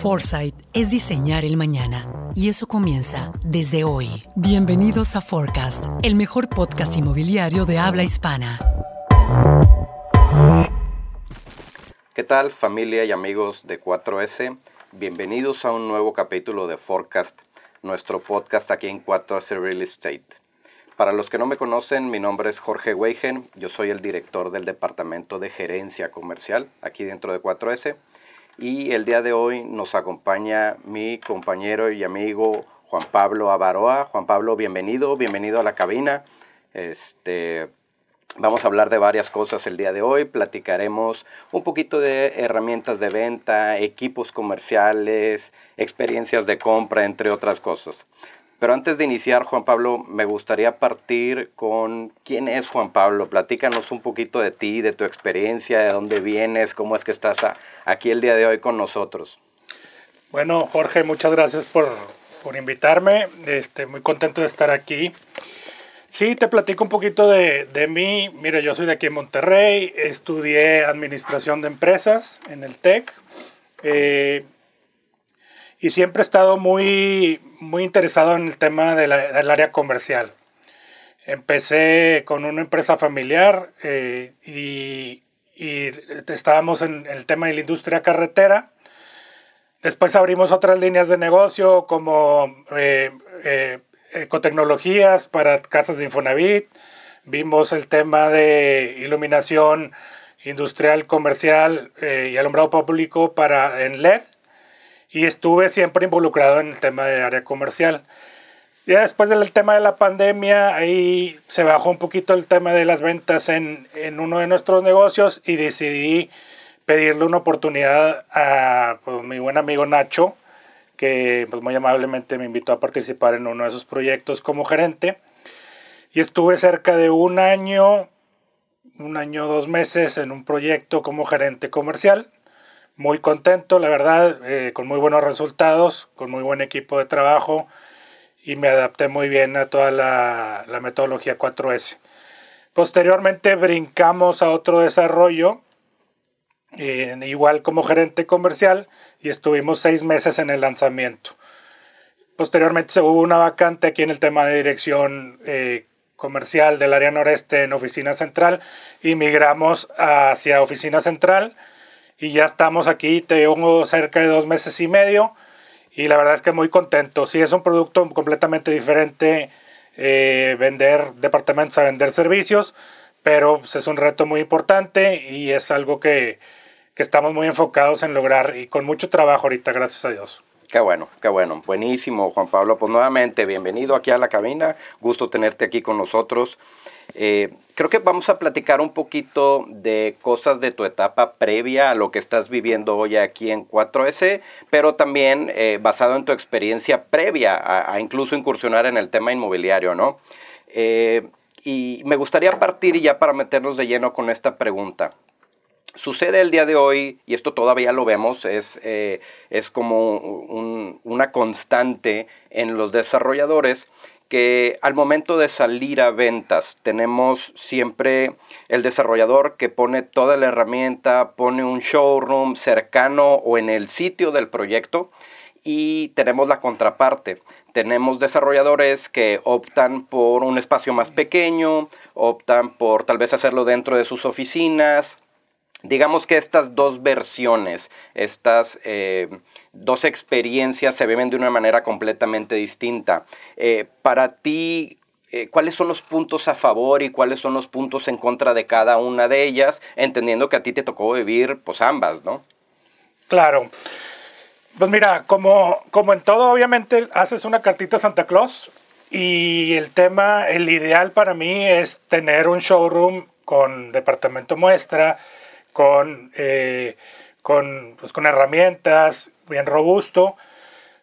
Foresight es diseñar el mañana y eso comienza desde hoy. Bienvenidos a Forecast, el mejor podcast inmobiliario de habla hispana. ¿Qué tal familia y amigos de 4S? Bienvenidos a un nuevo capítulo de Forecast, nuestro podcast aquí en 4S Real Estate. Para los que no me conocen, mi nombre es Jorge Weigen, yo soy el director del Departamento de Gerencia Comercial aquí dentro de 4S y el día de hoy nos acompaña mi compañero y amigo Juan Pablo Avaroa. Juan Pablo, bienvenido, bienvenido a la cabina. Este, vamos a hablar de varias cosas el día de hoy. Platicaremos un poquito de herramientas de venta, equipos comerciales, experiencias de compra, entre otras cosas. Pero antes de iniciar, Juan Pablo, me gustaría partir con quién es Juan Pablo. Platícanos un poquito de ti, de tu experiencia, de dónde vienes, cómo es que estás aquí el día de hoy con nosotros. Bueno, Jorge, muchas gracias por, por invitarme. Este, muy contento de estar aquí. Sí, te platico un poquito de, de mí. Mira, yo soy de aquí en Monterrey, estudié administración de empresas en el TEC. Eh, y siempre he estado muy, muy interesado en el tema del área comercial. Empecé con una empresa familiar eh, y, estábamos en el tema de la industria carretera. Después abrimos otras líneas de negocio como eh, eh, ecotecnologías para casas de Infonavit. Vimos el tema de iluminación industrial, comercial y alumbrado público para, en LED y estuve siempre involucrado en el tema de área comercial. Ya después del tema de la pandemia, ahí se bajó un poquito el tema de las ventas en, en uno de nuestros negocios y decidí pedirle una oportunidad a pues, mi buen amigo Nacho, que pues, muy amablemente me invitó a participar en uno de esos proyectos como gerente. Y estuve cerca de un año, un año, dos meses en un proyecto como gerente comercial muy contento, la verdad, eh, con muy buenos resultados, con muy buen equipo de trabajo y me adapté muy bien a toda la, metodología 4S. Posteriormente brincamos a otro desarrollo, eh, igual como gerente comercial, y estuvimos seis meses en el lanzamiento. Posteriormente hubo una vacante aquí en el tema de dirección eh, comercial del área noreste en oficina central y migramos hacia oficina central y ya estamos aquí, tengo cerca de dos meses y medio y la verdad es que muy contento. Sí, es un producto completamente diferente eh, vender departamentos a vender servicios, pero pues, es un reto muy importante y es algo que, que estamos muy enfocados en lograr y con mucho trabajo ahorita, gracias a Dios. Qué bueno, qué bueno. Buenísimo, Juan Pablo. Pues nuevamente, bienvenido aquí a la cabina. Gusto tenerte aquí con nosotros. Eh, creo que vamos a platicar un poquito de cosas de tu etapa previa a lo que estás viviendo hoy aquí en 4S, pero también eh, basado en tu experiencia previa a, incluso incursionar en el tema inmobiliario, ¿no? Eh, y me gustaría partir ya para meternos de lleno con esta pregunta. Sucede el día de hoy, y esto todavía lo vemos, es, es como una constante en los desarrolladores, que al momento de salir a ventas tenemos siempre el desarrollador que pone toda la herramienta, pone un showroom cercano o en el sitio del proyecto y tenemos la contraparte. Tenemos desarrolladores que optan por un espacio más pequeño, optan por tal vez hacerlo dentro de sus oficinas, Digamos que estas dos versiones, estas eh, dos experiencias se viven de una manera completamente distinta. Eh, para ti, eh, ¿cuáles son los puntos a favor y cuáles son los puntos en contra de cada una de ellas? Entendiendo que a ti te tocó vivir pues ambas, ¿no? Claro. Pues mira, como, como en todo, obviamente haces una cartita a Santa Claus y el tema, el ideal para mí es tener un showroom con departamento muestra, con, eh, con, pues, con herramientas, bien robusto.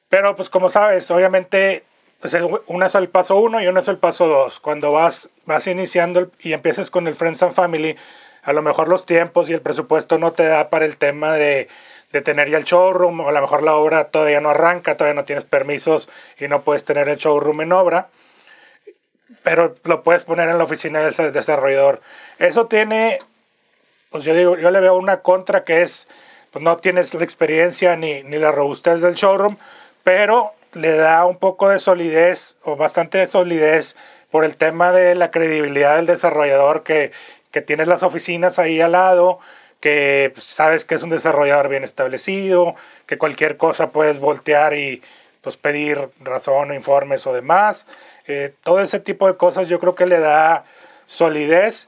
Pero pues como sabes, obviamente pues, una es el paso uno y una es el paso dos. Cuando vas, vas iniciando y empiezas con el Friends and Family, a lo mejor los tiempos y el presupuesto no te da para el tema de, de tener ya el showroom, o a lo mejor la obra todavía no arranca, todavía no tienes permisos y no puedes tener el showroom en obra, pero lo puedes poner en la oficina del desarrollador. Eso tiene pues yo digo, yo le veo una contra que es, pues no tienes la experiencia ni, ni la robustez del showroom, pero le da un poco de solidez o bastante de solidez por el tema de la credibilidad del desarrollador que, que tienes las oficinas ahí al lado, que pues, sabes que es un desarrollador bien establecido, que cualquier cosa puedes voltear y pues pedir razón o informes o demás. Eh, todo ese tipo de cosas yo creo que le da solidez.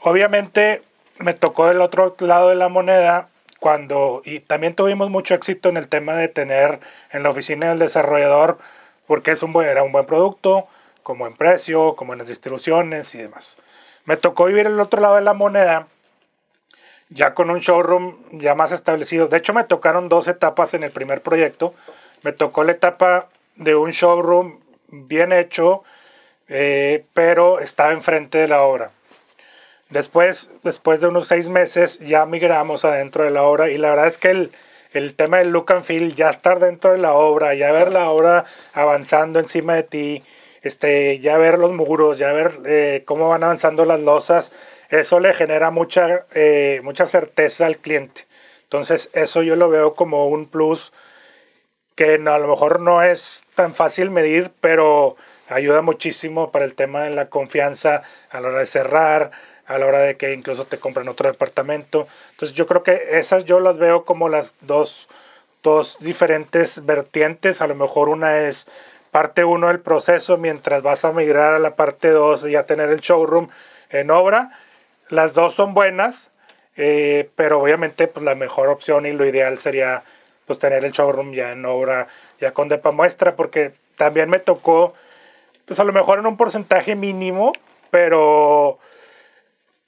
Obviamente me tocó del otro lado de la moneda cuando, y también tuvimos mucho éxito en el tema de tener en la oficina del desarrollador, porque es un buen, era un buen producto, como en precio, como en las distribuciones y demás. Me tocó vivir el otro lado de la moneda, ya con un showroom ya más establecido. De hecho, me tocaron dos etapas en el primer proyecto me tocó la etapa de un showroom bien hecho, eh, pero estaba enfrente de la obra. Después, después de unos seis meses, ya migramos adentro de la obra y la verdad es que el, el tema del look and feel, ya estar dentro de la obra, ya ver la obra avanzando encima de ti, este, ya ver los muros, ya ver eh, cómo van avanzando las losas, eso le genera mucha, eh, mucha certeza al cliente. Entonces, eso yo lo veo como un plus que a lo mejor no es tan fácil medir, pero ayuda muchísimo para el tema de la confianza a la hora de cerrar, a la hora de que incluso te compren otro departamento. Entonces yo creo que esas yo las veo como las dos, dos diferentes vertientes. A lo mejor una es parte uno del proceso mientras vas a migrar a la parte 2 y a tener el showroom en obra. Las dos son buenas, eh, pero obviamente pues, la mejor opción y lo ideal sería pues tener el showroom ya en obra, ya con depa muestra, porque también me tocó, pues a lo mejor en un porcentaje mínimo, pero,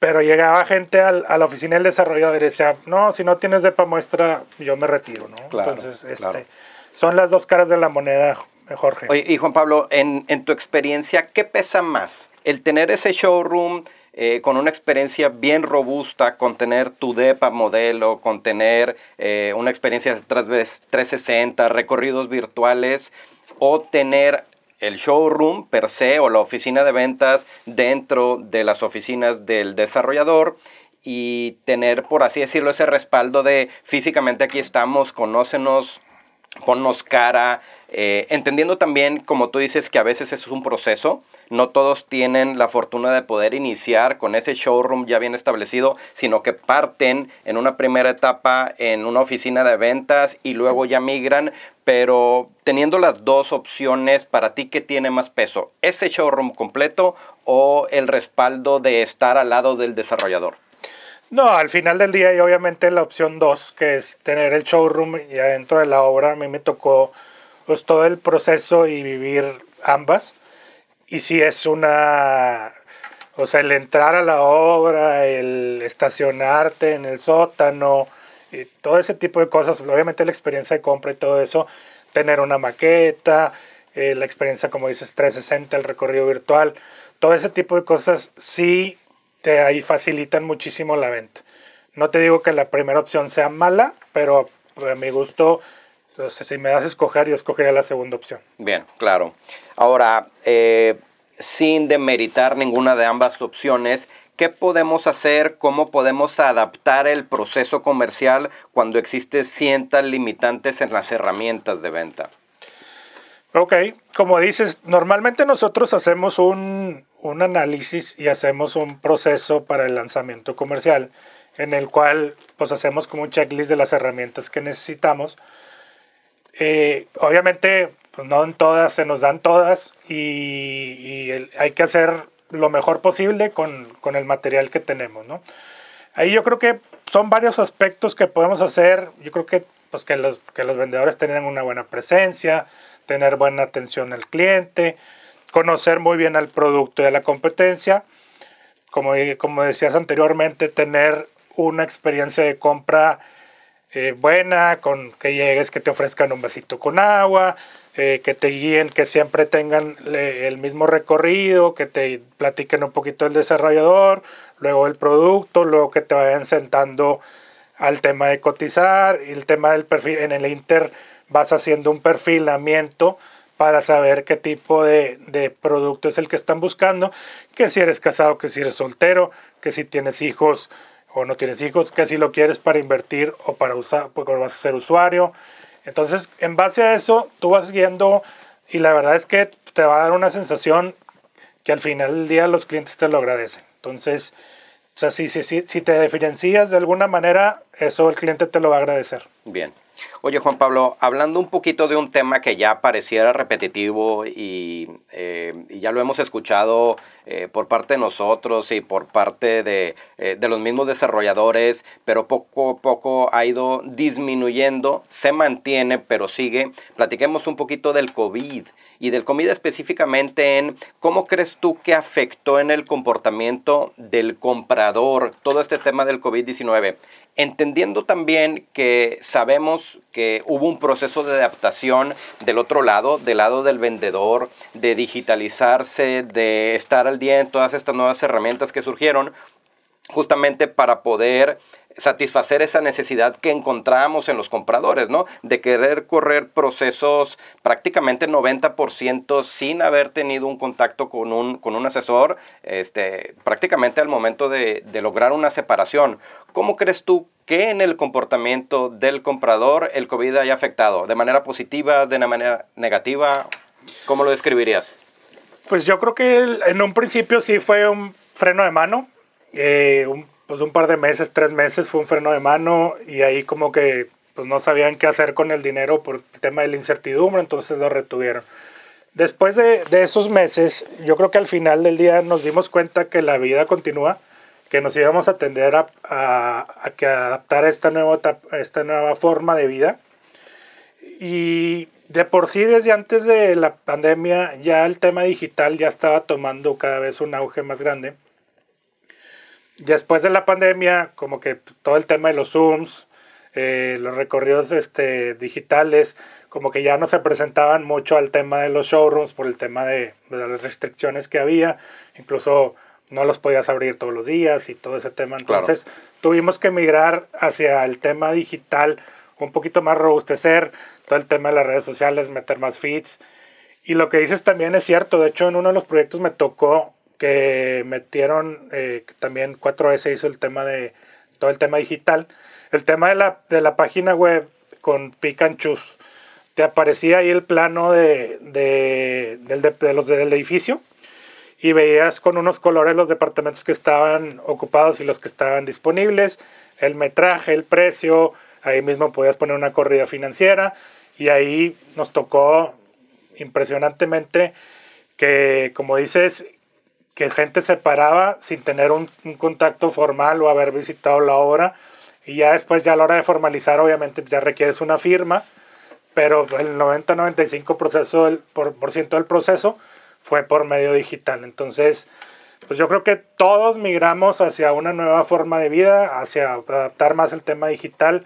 pero llegaba gente al, a la oficina del desarrollador y decía, no, si no tienes depa muestra, yo me retiro, ¿no? Entonces, este, son las dos caras de la moneda, Jorge. Oye, y Juan Pablo, en, en tu experiencia, ¿qué pesa más? ¿El tener ese showroom eh, con una experiencia bien robusta, con tener tu DEPA modelo, con tener eh, una experiencia de 360, recorridos virtuales, o tener el showroom per se o la oficina de ventas dentro de las oficinas del desarrollador y tener, por así decirlo, ese respaldo de físicamente aquí estamos, conócenos, ponnos cara, eh, entendiendo también, como tú dices, que a veces es un proceso, no todos tienen la fortuna de poder iniciar con ese showroom ya bien establecido, sino que parten en una primera etapa en una oficina de ventas y luego ya migran, pero teniendo las dos opciones, para ti, ¿qué tiene más peso? ¿Ese showroom completo o el respaldo de estar al lado del desarrollador? No, al final del día y obviamente la opción 2, que es tener el showroom ya dentro de la obra, a mí me tocó pues todo el proceso y vivir ambas y si es una, o sea, el entrar a la obra, el estacionarte en el sótano, y todo ese tipo de cosas, obviamente la experiencia de compra y todo eso, tener una maqueta, eh, la experiencia, como dices, 360, el recorrido virtual, todo ese tipo de cosas sí te ahí facilitan muchísimo la venta. No te digo que la primera opción sea mala, pero a mi gusto, entonces, si me das a escoger, yo escogería la segunda opción. Bien, claro. Ahora, eh, sin demeritar ninguna de ambas opciones, ¿qué podemos hacer? ¿Cómo podemos adaptar el proceso comercial cuando existen ciertas limitantes en las herramientas de venta? Ok, como dices, normalmente nosotros hacemos un, un análisis y hacemos un proceso para el lanzamiento comercial en el cual pues hacemos como un checklist de las herramientas que necesitamos eh, obviamente, pues no en todas se nos dan todas y, hay que hacer lo mejor posible con, con, el material que tenemos. Ahí yo creo que son varios aspectos que podemos hacer. Yo creo que, pues, que, los, que los vendedores tengan una buena presencia, tener buena atención al cliente, conocer muy bien al producto y a la competencia. Como, como decías anteriormente, tener una experiencia de compra eh, buena, con que llegues, que te ofrezcan un vasito con agua, eh, que te guíen, que siempre tengan el mismo recorrido, que te platiquen un poquito el desarrollador, luego el producto, luego que te vayan sentando al tema de cotizar el tema del perfil. En el Inter vas haciendo un perfilamiento para saber qué tipo de, de producto es el que están buscando, que si eres casado, que si eres soltero, que si tienes hijos o no tienes hijos, que si lo quieres para invertir o para usar, porque vas a ser usuario. Entonces, en base a eso, tú vas guiando y la verdad es que te va a dar una sensación que al final del día los clientes te lo agradecen. Entonces, o sea, si, si, si, te diferencias de alguna manera, eso el cliente te lo va a agradecer. Bien. Oye, Juan Pablo, hablando un poquito de un tema que ya pareciera repetitivo y, eh, ya lo hemos escuchado eh, por parte de nosotros y por parte de, eh, de, los mismos desarrolladores, pero poco a poco ha ido disminuyendo, se mantiene, pero sigue. Platiquemos un poquito del COVID y del COVID específicamente en cómo crees tú que afectó en el comportamiento del comprador todo este tema del COVID-19 entendiendo también que sabemos que hubo un proceso de adaptación del otro lado, del lado del vendedor, de digitalizarse, de estar al día en todas estas nuevas herramientas que surgieron, justamente para poder satisfacer esa necesidad que encontramos en los compradores, ¿no? De querer correr procesos prácticamente 90% sin haber tenido un contacto con un, con un asesor, este, prácticamente al momento de, de lograr una separación. ¿Cómo crees tú que en el comportamiento del comprador el COVID haya afectado? ¿De manera positiva, de manera negativa? ¿Cómo lo describirías? Pues yo creo que en un principio sí fue un freno de mano, eh, un pues un par de meses, tres meses fue un freno de mano y ahí como que pues no sabían qué hacer con el dinero por el tema de la incertidumbre, entonces lo retuvieron. Después de, de esos meses, yo creo que al final del día nos dimos cuenta que la vida continúa, que nos íbamos a tender a, a, a que adaptar esta nueva, esta nueva forma de vida. Y de por sí, desde antes de la pandemia, ya el tema digital ya estaba tomando cada vez un auge más grande después de la pandemia, como que todo el tema de los Zooms, eh, los recorridos este, digitales, como que ya no se presentaban mucho al tema de los showrooms por el tema de, las restricciones que había, incluso no los podías abrir todos los días y todo ese tema. Entonces tuvimos que migrar hacia el tema digital, un poquito más robustecer, todo el tema de las redes sociales, meter más feeds. Y lo que dices también es cierto, de hecho en uno de los proyectos me tocó que metieron, eh, también 4S hizo el tema de todo el tema digital. El tema de la, de la página web con Pikachu, te aparecía ahí el plano de, de, de, los del edificio y veías con unos colores los departamentos que estaban ocupados y los que estaban disponibles, el metraje, el precio, ahí mismo podías poner una corrida financiera y ahí nos tocó impresionantemente que, como dices, que gente se paraba sin tener un, contacto formal o haber visitado la obra. Y ya después, ya a la hora de formalizar, obviamente ya requieres una firma, pero el 90-95% proceso del, por, por ciento del proceso fue por medio digital. Entonces, pues yo creo que todos migramos hacia una nueva forma de vida, hacia adaptar más el tema digital.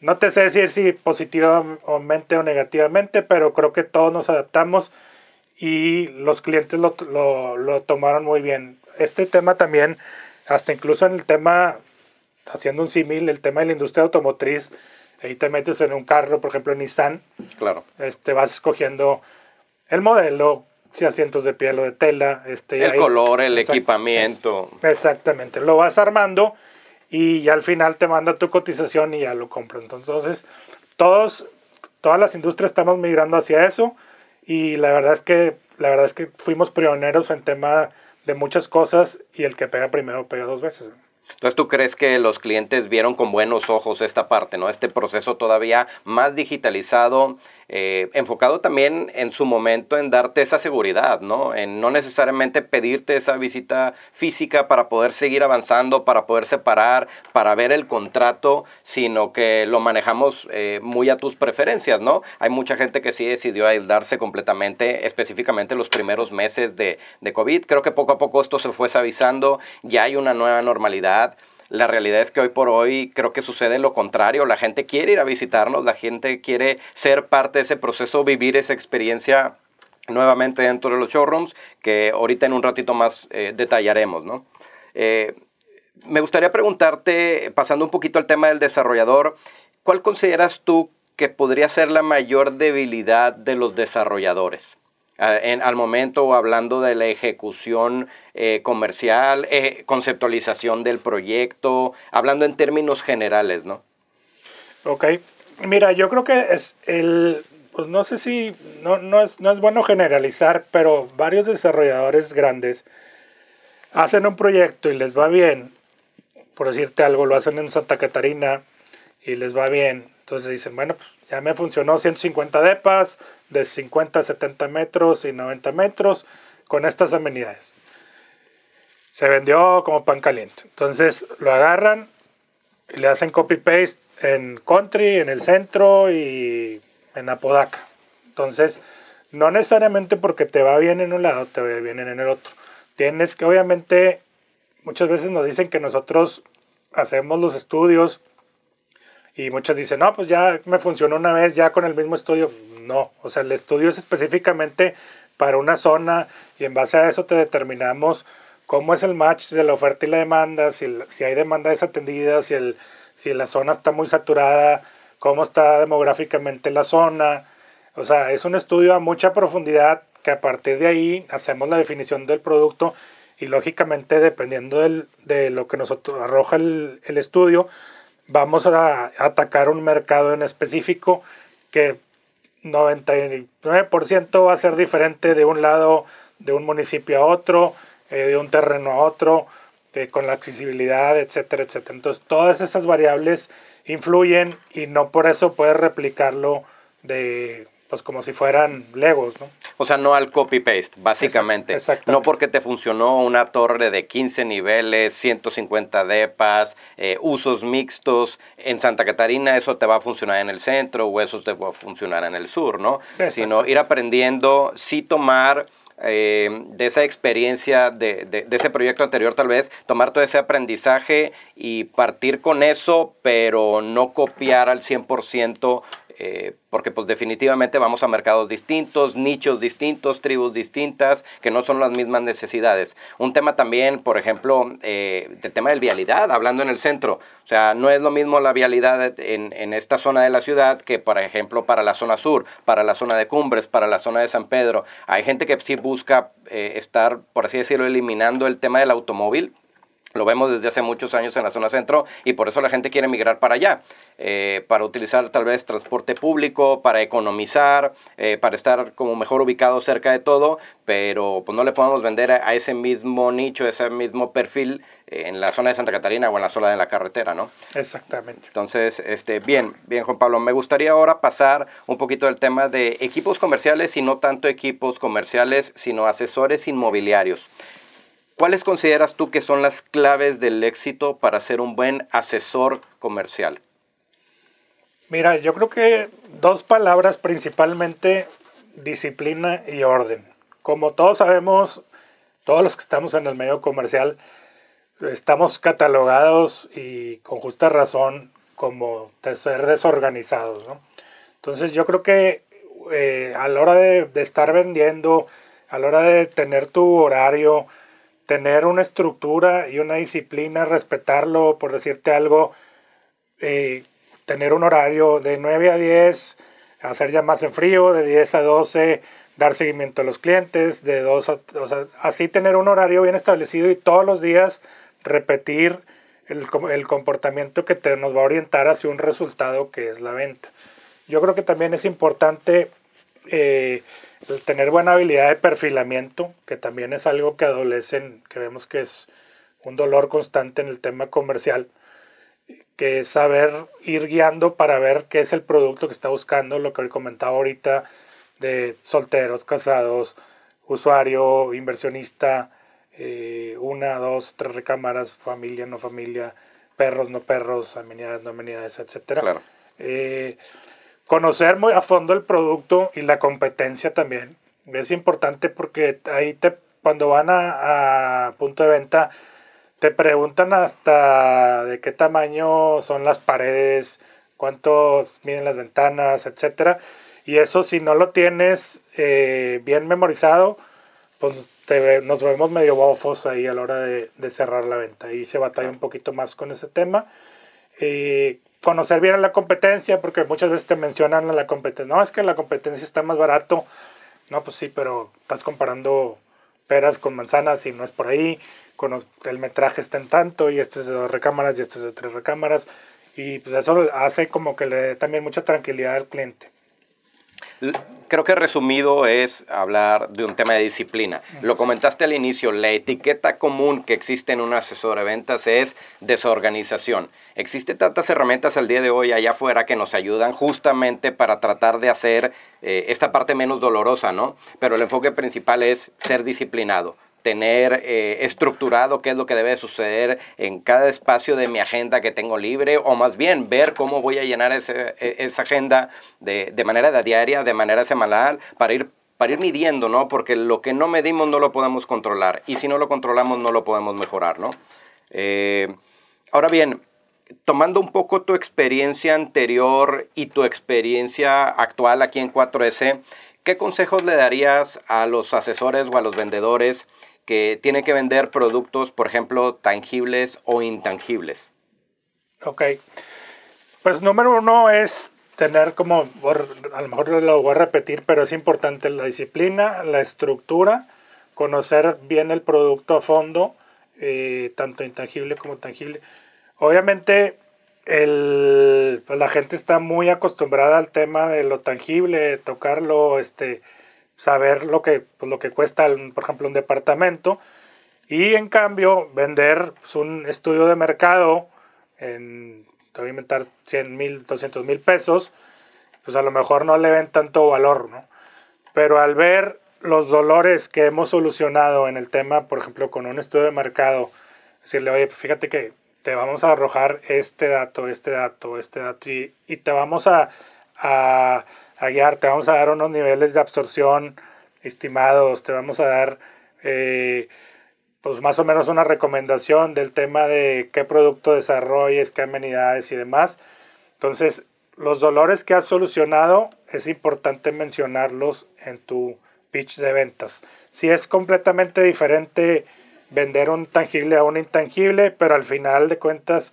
No te sé decir si positivamente o negativamente, pero creo que todos nos adaptamos y los clientes lo, lo, lo, tomaron muy bien. Este tema también, hasta incluso en el tema, haciendo un símil, el tema de la industria automotriz, ahí te metes en un carro, por ejemplo, Nissan. Claro. Este, vas escogiendo el modelo, si asientos de piel o de tela. Este, el color, el equipamiento. exactamente, lo vas armando y ya al final te manda tu cotización y ya lo compras. Entonces, todos, todas las industrias estamos migrando hacia eso y la verdad es que, la verdad es que fuimos pioneros en tema de muchas cosas y el que pega primero pega dos veces. Entonces, ¿tú crees que los clientes vieron con buenos ojos esta parte, ¿no? Este proceso todavía más digitalizado, eh, enfocado también en su momento en darte esa seguridad, ¿no? En no necesariamente pedirte esa visita física para poder seguir avanzando, para poder separar, para ver el contrato, sino que lo manejamos eh, muy a tus preferencias, ¿no? Hay mucha gente que sí decidió aislarse completamente, específicamente los primeros meses de, de COVID. Creo que poco a poco esto se fue suavizando, ya hay una nueva normalidad. La realidad es que hoy por hoy creo que sucede lo contrario. La gente quiere ir a visitarnos, la gente quiere ser parte de ese proceso, vivir esa experiencia nuevamente dentro de los showrooms, que ahorita en un ratito más eh, detallaremos, ¿no? Eh, me gustaría preguntarte, pasando un poquito al tema del desarrollador, ¿cuál consideras tú que podría ser la mayor debilidad de los desarrolladores? En, al momento hablando de la ejecución eh, comercial, eh, conceptualización del proyecto, hablando en términos generales, ¿no? Ok, mira, yo creo que es el, pues no sé si, no, no, es, no es bueno generalizar, pero varios desarrolladores grandes hacen un proyecto y les va bien, por decirte algo, lo hacen en Santa Catarina y les va bien, entonces dicen, bueno, pues ya me funcionó 150 depas de 50 a 70 metros y 90 metros con estas amenidades. Se vendió como pan caliente. Entonces lo agarran y le hacen copy-paste en Country, en el centro y en Apodaca. Entonces, no necesariamente porque te va bien en un lado, te va bien en el otro. Tienes que, obviamente, muchas veces nos dicen que nosotros hacemos los estudios y muchas dicen, no, pues ya me funcionó una vez, ya con el mismo estudio. No, o sea, el estudio es específicamente para una zona y en base a eso te determinamos cómo es el match de la oferta y la demanda, si, si hay demanda desatendida, si, el, si la zona está muy saturada, cómo está demográficamente la zona. O sea, es un estudio a mucha profundidad que a partir de ahí hacemos la definición del producto y lógicamente dependiendo del, de lo que nos arroja el, el estudio, vamos a atacar un mercado en específico que 99% va a ser diferente de un lado, de un municipio a otro, eh, de un terreno a otro, con la accesibilidad, etcétera, etcétera. Entonces, todas esas variables influyen y no por eso puedes replicarlo de pues como si fueran Legos, ¿no? O sea, no al copy-paste, básicamente. No porque te funcionó una torre de 15 niveles, 150 depas, eh, usos mixtos. En Santa Catarina eso te va a funcionar en el centro o eso te va a funcionar en el sur, ¿no? Sino ir aprendiendo, sí tomar... Eh, de esa experiencia, de, de, de, ese proyecto anterior tal vez, tomar todo ese aprendizaje y partir con eso, pero no copiar al 100% eh, porque pues definitivamente vamos a mercados distintos, nichos distintos, tribus distintas, que no son las mismas necesidades. Un tema también, por ejemplo, eh, del tema de vialidad, hablando en el centro. O sea, no es lo mismo la vialidad en, en, esta zona de la ciudad que, por ejemplo, para la zona sur, para la zona de Cumbres, para la zona de San Pedro. Hay gente que sí busca eh, estar, por así decirlo, eliminando el tema del automóvil lo vemos desde hace muchos años en la zona centro y por eso la gente quiere migrar para allá, eh, para utilizar tal vez transporte público, para economizar, eh, para estar como mejor ubicado cerca de todo, pero pues no le podemos vender a, ese mismo nicho, ese mismo perfil eh, en la zona de Santa Catarina o en la zona de la carretera, ¿no? Exactamente. Entonces, este, bien, bien Juan Pablo, me gustaría ahora pasar un poquito del tema de equipos comerciales y no tanto equipos comerciales, sino asesores inmobiliarios. ¿Cuáles consideras tú que son las claves del éxito para ser un buen asesor comercial? Mira, yo creo que dos palabras principalmente, disciplina y orden. Como todos sabemos, todos los que estamos en el medio comercial, estamos catalogados y con justa razón como ser desorganizados. ¿no? Entonces yo creo que eh, a la hora de, de estar vendiendo, a la hora de tener tu horario, tener una estructura y una disciplina, respetarlo, por decirte algo, eh, tener un horario de 9 a 10, hacer llamadas en frío, de 10 a 12, dar seguimiento a los clientes, de 2 a, o sea, así tener un horario bien establecido y todos los días repetir el, comportamiento que te, nos va a orientar hacia un resultado que es la venta. Yo creo que también es importante eh, el tener buena habilidad de perfilamiento, que también es algo que adolecen, que vemos que es un dolor constante en el tema comercial, que es saber ir guiando para ver qué es el producto que está buscando, lo que comentaba ahorita de solteros, casados, usuario, inversionista, eh, una, dos, tres recámaras, familia, no familia, perros, no perros, amenidades, no amenidades, etc. Claro. Eh, conocer muy a fondo el producto y la competencia también. Es importante porque ahí te, cuando van a, punto de venta, te preguntan hasta de qué tamaño son las paredes, cuánto miden las ventanas, etcétera. Y eso si no lo tienes eh, bien memorizado, pues te, nos vemos medio bofos ahí a la hora de, cerrar la venta. Y se batalla un poquito más con ese tema. Eh, conocer bien la competencia, porque muchas veces te mencionan a la competencia, no, es que la competencia está más barato, No, pues sí, pero estás comparando peras con manzanas y no es por ahí. Con el metraje está en tanto y este es de dos recámaras y este es de tres recámaras. Y pues eso hace como que le dé también mucha tranquilidad al cliente. Creo que resumido es hablar de un tema de disciplina. Lo comentaste al inicio, la etiqueta común que existe en un asesor de ventas es desorganización. Existen tantas herramientas al día de hoy allá afuera que nos ayudan justamente para tratar de hacer eh, esta parte menos dolorosa, ¿no? Pero el enfoque principal es ser disciplinado tener eh, estructurado qué es lo que debe suceder en cada espacio de mi agenda que tengo libre, o más bien ver cómo voy a llenar ese, e, esa agenda de, de manera diaria, de manera semanal, para ir para ir midiendo, ¿no? Porque lo que no medimos no lo podemos controlar y si no lo controlamos no lo podemos mejorar, ¿no? Eh, ahora bien, tomando un poco tu experiencia anterior y tu experiencia actual aquí en 4S, ¿qué consejos le darías a los asesores o a los vendedores que tiene que vender productos, por ejemplo, tangibles o intangibles? Ok. Pues número uno es tener como, a lo mejor lo voy a repetir, pero es importante la disciplina, la estructura, conocer bien el producto a fondo, eh, tanto intangible como tangible. Obviamente el, pues la gente está muy acostumbrada al tema de lo tangible, tocarlo, este, saber lo que, pues, lo que cuesta, por ejemplo, un departamento. Y en cambio, vender pues, un estudio de mercado en, te voy a inventar 100 mil, 200 mil pesos, pues a lo mejor no le ven tanto valor, ¿no? Pero al ver los dolores que hemos solucionado en el tema, por ejemplo, con un estudio de mercado, decirle, oye, pues fíjate que te vamos a arrojar este dato, este dato, este dato, y, y te vamos a, a a guiar, te vamos a dar unos niveles de absorción estimados, te vamos a dar eh, pues más o menos una recomendación del tema de qué producto desarrolles, qué amenidades y demás. Entonces, los dolores que has solucionado es importante mencionarlos en tu pitch de ventas. Si es completamente diferente vender un tangible a un intangible, pero al final de cuentas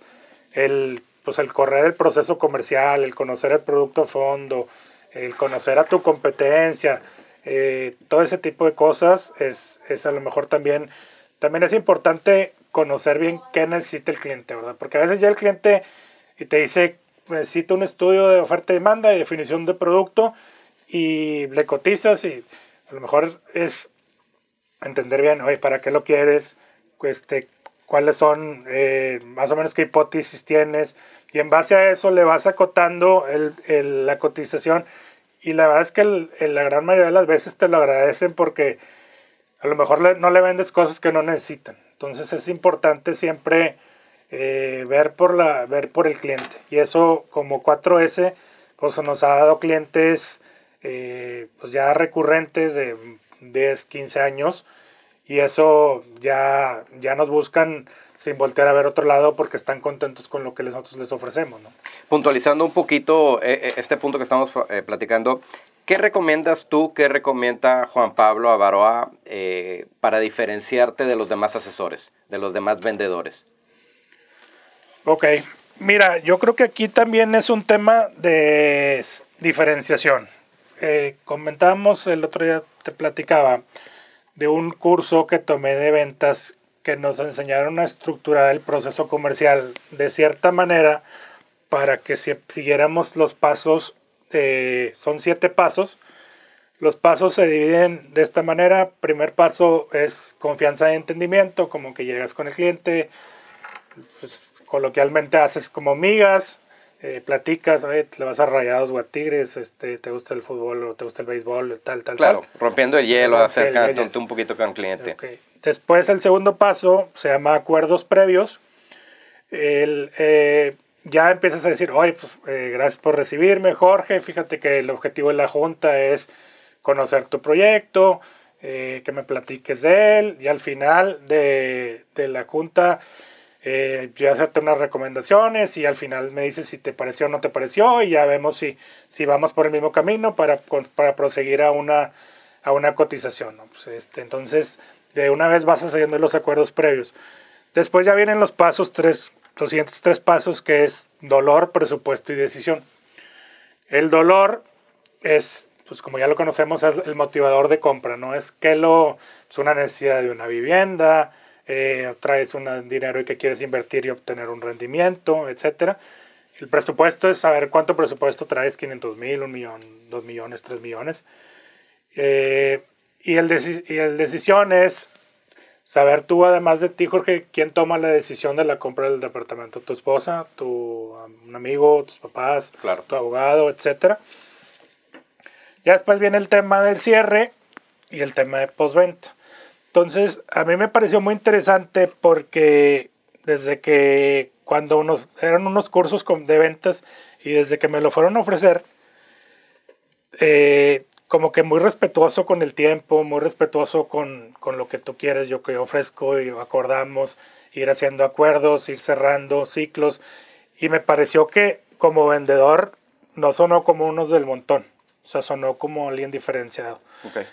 el, pues el correr el proceso comercial, el conocer el producto fondo, el conocer a tu competencia, eh, todo ese tipo de cosas es, a lo mejor también, también es importante conocer bien qué necesita el cliente, ¿verdad? Porque a veces ya el cliente y te dice, necesito un estudio de oferta y demanda y definición de producto y le cotizas y a lo mejor es entender bien, oye, ¿para qué lo quieres? Este, ¿Cuáles son, eh, más o menos qué hipótesis tienes? Y en base a eso le vas acotando el, la cotización y la verdad es que la gran mayoría de las veces te lo agradecen porque a lo mejor no le vendes cosas que no necesitan. Entonces es importante siempre eh, ver, por la, ver por el cliente. Y eso como 4S pues nos ha dado clientes eh, pues ya recurrentes de 10, 15 años. Y eso ya, ya nos buscan sin voltear a ver otro lado porque están contentos con lo que nosotros les ofrecemos. ¿no? Puntualizando un poquito eh, eh, este punto que estamos eh, platicando, ¿qué recomiendas tú, qué recomienda Juan Pablo Avaroa para diferenciarte de los demás asesores, de los demás vendedores? Ok, mira, yo creo que aquí también es un tema de diferenciación. comentábamos el otro día, te platicaba de un curso que tomé de ventas que nos enseñaron a estructurar el proceso comercial de cierta manera para que si, siguiéramos los pasos, eh, son siete pasos. Los pasos se dividen de esta manera. Primer paso es confianza y entendimiento, como que llegas con el cliente, pues, coloquialmente haces como migas, eh, platicas, le vas a rayados o a tigres, este, te gusta el fútbol o te gusta el béisbol, tal, tal, claro, rompiendo el hielo, acercándote un poquito con el cliente. Después el segundo paso se llama acuerdos previos. El, eh, ya empiezas a decir, oye, pues, eh, gracias por recibirme, Jorge. Fíjate que el objetivo de la junta es conocer tu proyecto, que me platiques de él y al final de, de la junta eh, yo hacerte unas recomendaciones y al final me dices si te pareció o no te pareció y ya vemos si, si vamos por el mismo camino para, para proseguir a una, a una cotización. Pues este, entonces, de una vez vas haciendo los acuerdos previos. Después ya vienen los pasos tres, los siguientes tres pasos que es dolor, presupuesto y decisión. El dolor es pues como ya lo conocemos, es el motivador de compra, ¿no? Es que lo, es una necesidad de una vivienda, eh, traes un dinero y que quieres invertir y obtener un rendimiento, etcétera. El presupuesto es saber cuánto presupuesto traes, 500 mil, un millón, dos millones, tres millones. Eh, y, el y el decisión es saber tú, además de ti, Jorge, quién toma la decisión de la compra del departamento. Tu esposa, tu un amigo, tus papás, claro. tu abogado, etcétera. Ya después viene el tema del cierre y el tema de postventa. Entonces, a mí me pareció muy interesante porque desde que cuando unos, eran unos cursos de ventas y desde que me lo fueron a ofrecer, eh, como que muy respetuoso con el tiempo, muy respetuoso con, con, lo que tú quieres, yo que ofrezco y acordamos, ir haciendo acuerdos, ir cerrando ciclos. Y me pareció que como vendedor no sonó como unos del montón, o sea, sonó como alguien diferenciado.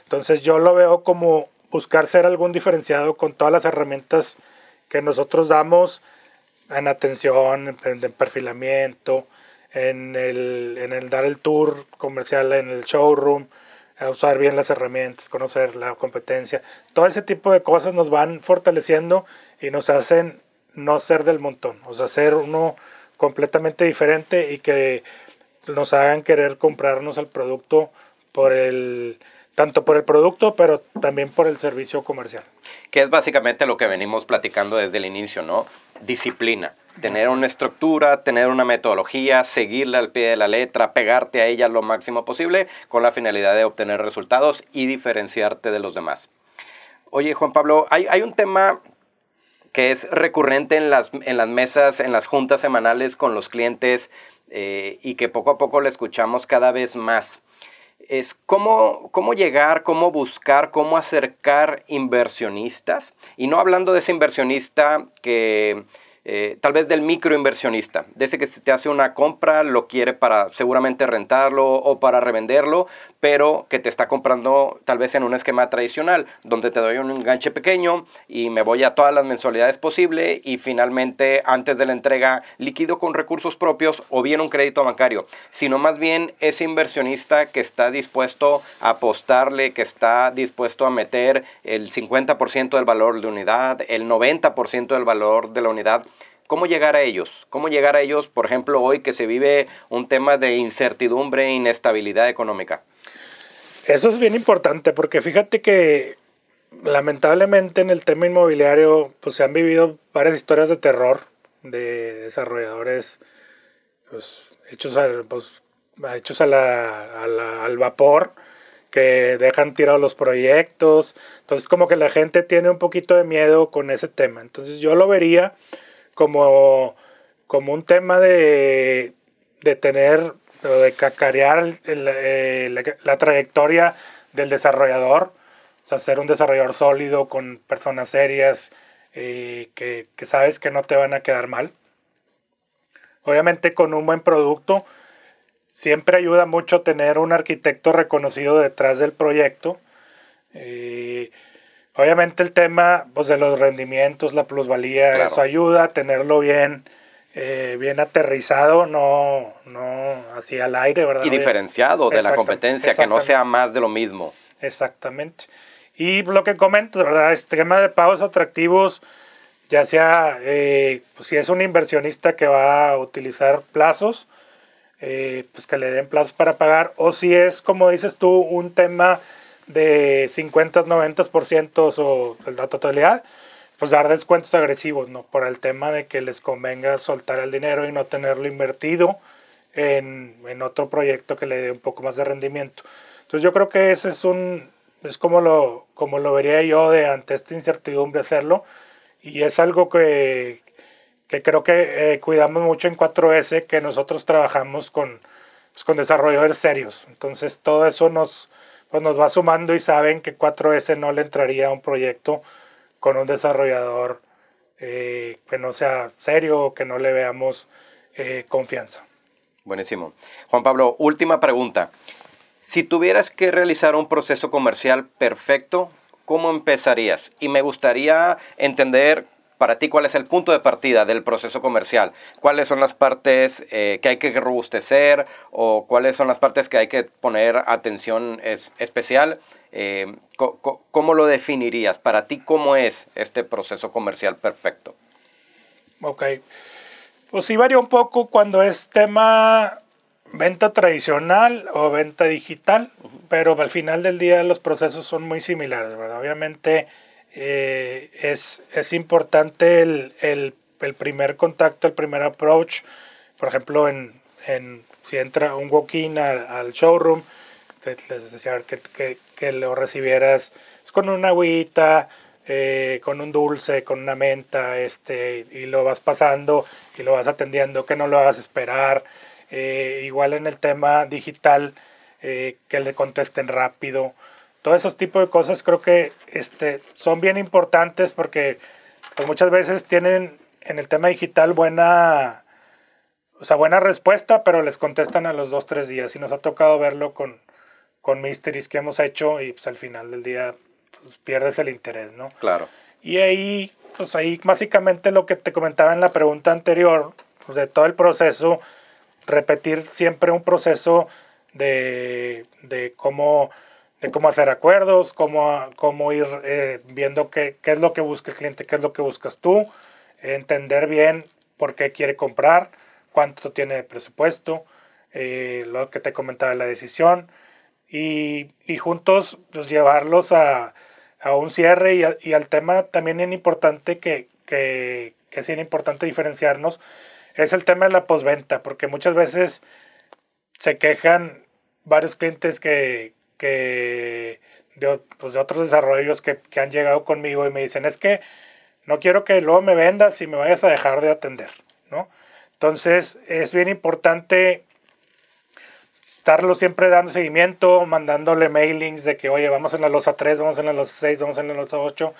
Entonces yo lo veo como buscar ser algún diferenciado con todas las herramientas que nosotros damos en atención, en, perfilamiento, en el, en el dar el tour comercial en el showroom, usar bien las herramientas, conocer la competencia. Todo ese tipo de cosas nos van fortaleciendo y nos hacen no ser del montón, o sea, ser uno completamente diferente y que nos hagan querer comprarnos el producto por el tanto por el producto, pero también por el servicio comercial. Que es básicamente lo que venimos platicando desde el inicio, ¿no? Disciplina. Tener una estructura, tener una metodología, seguirla al pie de la letra, pegarte a ella lo máximo posible con la finalidad de obtener resultados y diferenciarte de los demás. Oye, Juan Pablo, hay, un tema que es recurrente en las, en las mesas, en las juntas semanales con los clientes eh, y que poco a poco le escuchamos cada vez más es cómo, cómo llegar, cómo buscar, cómo acercar inversionistas. Y no hablando de ese inversionista que eh, tal vez del microinversionista, de ese que te hace una compra, lo quiere para seguramente rentarlo o para revenderlo, pero que te está comprando tal vez en un esquema tradicional, donde te doy un enganche pequeño y me voy a todas las mensualidades posible y finalmente antes de la entrega liquido con recursos propios o bien un crédito bancario, sino más bien ese inversionista que está dispuesto a apostarle, que está dispuesto a meter el 50% del valor de unidad, el 90% del valor de la unidad ¿Cómo llegar a ellos? ¿Cómo llegar a ellos, por ejemplo, hoy que se vive un tema de incertidumbre e inestabilidad económica? Eso es bien importante porque fíjate que lamentablemente en el tema inmobiliario pues se han vivido varias historias de terror de desarrolladores pues, hechos, pues, hechos al vapor que dejan tirados los proyectos. Entonces como que la gente tiene un poquito de miedo con ese tema. Entonces yo lo vería como, como un tema de, de tener, de cacarear eh, la, trayectoria del desarrollador, o sea, ser un desarrollador sólido con personas serias eh, que, que, sabes que no te van a quedar mal. Obviamente con un buen producto, siempre ayuda mucho tener un arquitecto reconocido detrás del proyecto. Eh, Obviamente el tema pues, de los rendimientos, la plusvalía, eso ayuda a tenerlo bien, eh, bien aterrizado, no, no así al aire, ¿verdad? Y diferenciado de la competencia, que no sea más de lo mismo. Exactamente. Y lo que comento, ¿verdad? Este tema de pagos atractivos, ya sea eh, pues, si es un inversionista que va a utilizar plazos, eh, pues que le den plazos para pagar, o si es, como dices tú, un tema de 50, 90% o la totalidad, pues dar descuentos agresivos, ¿no? Por el tema de que les convenga soltar el dinero y no tenerlo invertido en, en otro proyecto que le dé un poco más de rendimiento. Entonces yo creo que ese es un, es como lo, como lo vería yo de ante esta incertidumbre hacerlo y es algo que, que creo que eh, cuidamos mucho en 4S, que nosotros trabajamos con, pues, con desarrolladores serios. Entonces todo eso nos, pues nos va sumando y saben que 4S no le entraría a un proyecto con un desarrollador eh, que no sea serio que no le veamos eh, confianza. Buenísimo. Juan Pablo, última pregunta. Si tuvieras que realizar un proceso comercial perfecto, ¿cómo empezarías? Y me gustaría entender para ti, ¿cuál es el punto de partida del proceso comercial? ¿Cuáles son las partes eh, que hay que robustecer o cuáles son las partes que hay que poner atención especial? Eh, ¿Cómo lo definirías? Para ti, ¿cómo es este proceso comercial perfecto? Ok. Pues sí varía un poco cuando es tema venta tradicional o venta digital, pero al final del día los procesos son muy similares, ¿verdad? Obviamente eh, es, es, importante el, el, el, primer contacto, el primer approach, por ejemplo, en, en si entra un walk-in al, showroom, les decía que, que, que, lo recibieras con una agüita, eh, con un dulce, con una menta, este, y lo vas pasando y lo vas atendiendo, que no lo hagas esperar. Eh, igual en el tema digital, eh, que le contesten rápido. Todos esos tipos de cosas creo que este, son bien importantes porque pues, muchas veces tienen en el tema digital buena, o sea, buena respuesta, pero les contestan a los dos, tres días. Y nos ha tocado verlo con, con Mysteries que hemos hecho y pues al final del día pues, pierdes el interés, ¿no? Claro. Y ahí, pues ahí básicamente lo que te comentaba en la pregunta anterior, pues, de todo el proceso, repetir siempre un proceso de, de cómo cómo hacer acuerdos, cómo, cómo ir eh, viendo qué, qué, es lo que busca el cliente, qué es lo que buscas tú, entender bien por qué quiere comprar, cuánto tiene de presupuesto, eh, lo que te comentaba la decisión, y, y juntos pues, llevarlos a, a un cierre y, y, al tema también es importante que, que, que es importante diferenciarnos, es el tema de la posventa, porque muchas veces se quejan varios clientes que, que de, pues otros desarrollos que, que, han llegado conmigo y me dicen, es que no quiero que luego me vendas y me vayas a dejar de atender, ¿no? Entonces es bien importante estarlo siempre dando seguimiento, mandándole mailings de que, oye, vamos en la losa 3, vamos en la losa 6, vamos en la losa 8,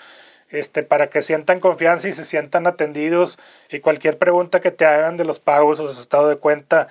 este, para que sientan confianza y se sientan atendidos y cualquier pregunta que te hagan de los pagos o su estado de cuenta,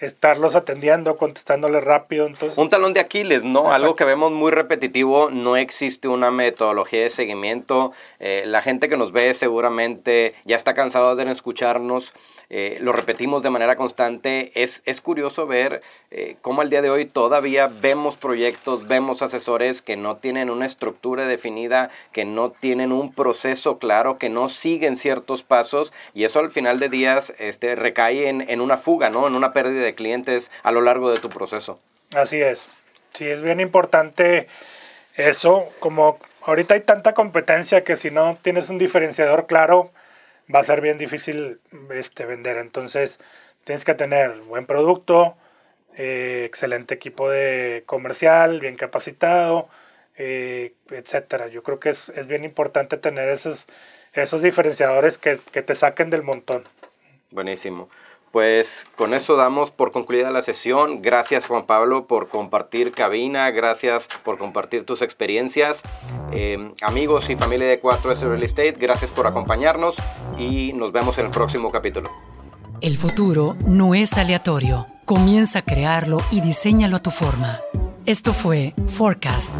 estarlos atendiendo, contestándoles rápido. Entonces, un talón de Aquiles, ¿no? Algo que vemos muy repetitivo, no existe una metodología de seguimiento. Eh, la gente que nos ve seguramente ya está cansado de escucharnos. Eh, lo repetimos de manera constante. Es, es curioso ver eh, cómo al día de hoy todavía vemos proyectos, vemos asesores que no tienen una estructura definida, que no tienen un proceso claro, que no siguen ciertos pasos y eso al final de días este, recae en, en una fuga, ¿no? En una pérdida de clientes a lo largo de tu proceso. Así es. Sí, es bien importante eso. Como ahorita hay tanta competencia que si no tienes un diferenciador claro, va a ser bien difícil este, vender. Entonces, tienes que tener buen producto, eh, excelente equipo de comercial, bien capacitado, eh, etcétera. Yo creo que es, es, bien importante tener esos, esos diferenciadores que, que te saquen del montón. Buenísimo. Pues con eso damos por concluida la sesión. Gracias Juan Pablo por compartir cabina, gracias por compartir tus experiencias. Em, amigos y familia de 4S Real Estate, gracias por acompañarnos y nos vemos en el próximo capítulo. El futuro no es aleatorio. Comienza a crearlo y diseñalo a tu forma. Esto fue Forecast.